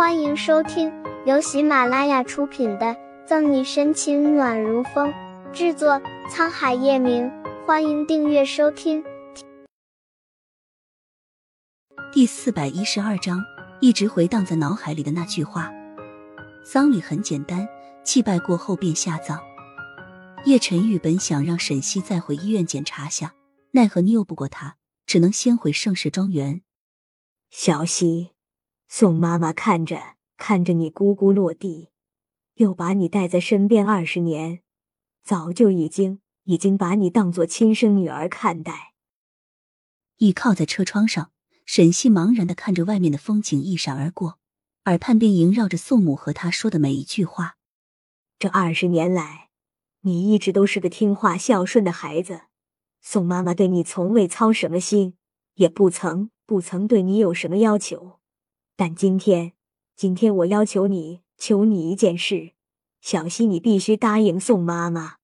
欢迎收听由喜马拉雅出品的《赠你深情暖如风》，制作沧海夜明。欢迎订阅收听。第四百一十二章，一直回荡在脑海里的那句话。丧礼很简单，祭拜过后便下葬。叶晨玉本想让沈西再回医院检查下，奈何拗不过他，只能先回盛世庄园。小西。宋妈妈看着看着你咕咕落地，又把你带在身边二十年，早就已经已经把你当做亲生女儿看待。倚靠在车窗上，沈西茫然的看着外面的风景一闪而过，耳畔便萦绕着宋母和他说的每一句话。这二十年来，你一直都是个听话孝顺的孩子，宋妈妈对你从未操什么心，也不曾不曾对你有什么要求。但今天，今天我要求你，求你一件事，小溪，你必须答应宋妈妈。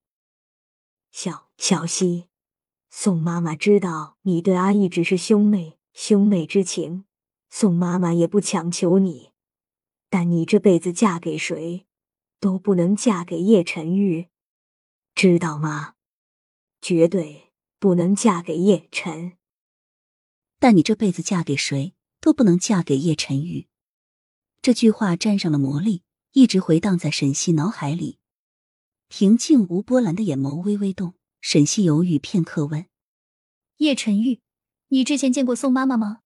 小小溪，宋妈妈知道你对阿义只是兄妹兄妹之情，宋妈妈也不强求你，但你这辈子嫁给谁，都不能嫁给叶晨玉，知道吗？绝对不能嫁给叶晨。但你这辈子嫁给谁？都不能嫁给叶晨玉。这句话沾上了魔力，一直回荡在沈西脑海里。平静无波澜的眼眸微微动，沈西犹豫片刻，问：“叶晨玉，你之前见过宋妈妈吗？”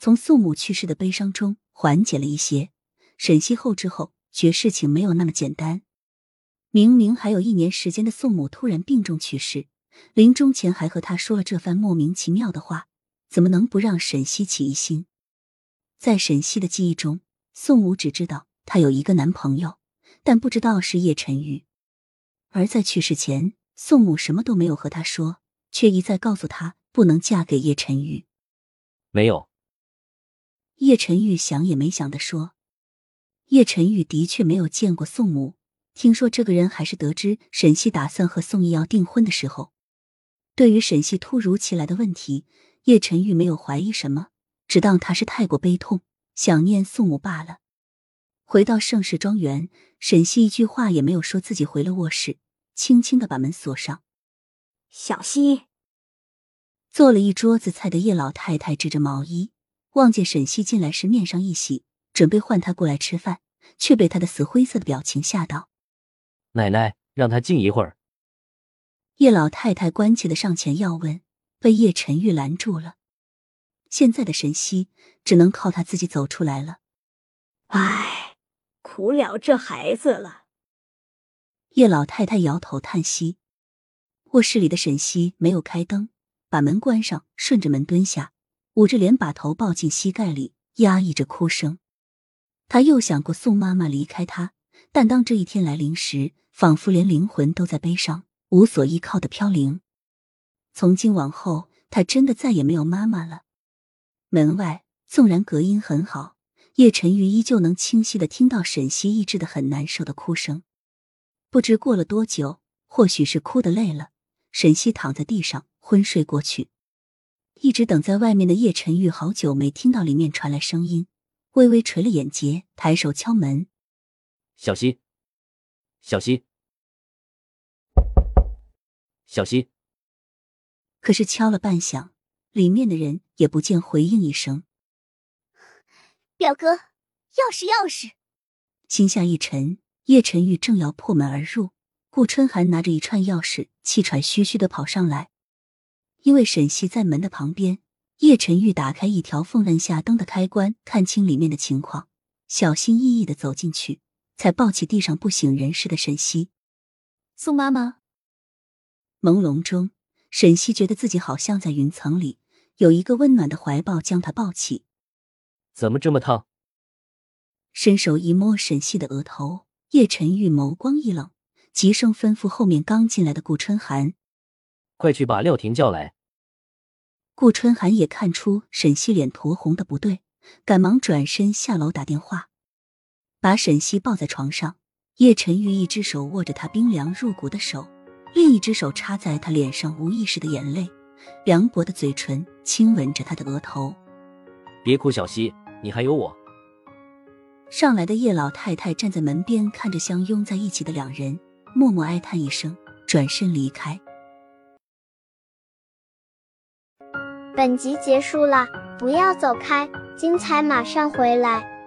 从宋母去世的悲伤中缓解了一些，沈西后知后觉，事情没有那么简单。明明还有一年时间的宋母突然病重去世，临终前还和他说了这番莫名其妙的话。怎么能不让沈西起疑心？在沈西的记忆中，宋武只知道她有一个男朋友，但不知道是叶晨玉。而在去世前，宋母什么都没有和他说，却一再告诉他不能嫁给叶晨玉。没有。叶晨玉想也没想的说：“叶晨玉的确没有见过宋母，听说这个人还是得知沈西打算和宋义要订婚的时候。对于沈西突如其来的问题。”叶晨玉没有怀疑什么，只当他是太过悲痛，想念宋母罢了。回到盛世庄园，沈西一句话也没有说，自己回了卧室，轻轻的把门锁上。小西做了一桌子菜的叶老太太织着毛衣，望见沈西进来时，面上一喜，准备唤他过来吃饭，却被他的死灰色的表情吓到。奶奶，让他静一会儿。叶老太太关切的上前要问。被叶晨玉拦住了，现在的沈西只能靠他自己走出来了。唉，苦了这孩子了。叶老太太摇头叹息。卧室里的沈西没有开灯，把门关上，顺着门蹲下，捂着脸，把头抱进膝盖里，压抑着哭声。他又想过宋妈妈离开他，但当这一天来临时，仿佛连灵魂都在悲伤，无所依靠的飘零。从今往后，他真的再也没有妈妈了。门外纵然隔音很好，叶晨玉依旧能清晰的听到沈西抑制的很难受的哭声。不知过了多久，或许是哭的累了，沈西躺在地上昏睡过去。一直等在外面的叶晨玉好久没听到里面传来声音，微微垂了眼睫，抬手敲门：“小西，小西，小西。”可是敲了半响，里面的人也不见回应一声。表哥，钥匙，钥匙！心下一沉，叶晨玉正要破门而入，顾春寒拿着一串钥匙，气喘吁吁的跑上来。因为沈西在门的旁边，叶晨玉打开一条缝，按下灯的开关，看清里面的情况，小心翼翼的走进去，才抱起地上不省人事的沈西。宋妈妈，朦胧中。沈西觉得自己好像在云层里，有一个温暖的怀抱将她抱起。怎么这么烫？伸手一摸沈西的额头，叶晨玉眸光一冷，急声吩咐后面刚进来的顾春寒：“快去把廖婷叫来。”顾春寒也看出沈西脸酡红的不对，赶忙转身下楼打电话，把沈西抱在床上。叶晨玉一只手握着他冰凉入骨的手。另一只手插在他脸上，无意识的眼泪，凉薄的嘴唇亲吻着他的额头。别哭，小溪，你还有我。上来的叶老太太站在门边，看着相拥在一起的两人，默默哀叹一声，转身离开。本集结束了，不要走开，精彩马上回来。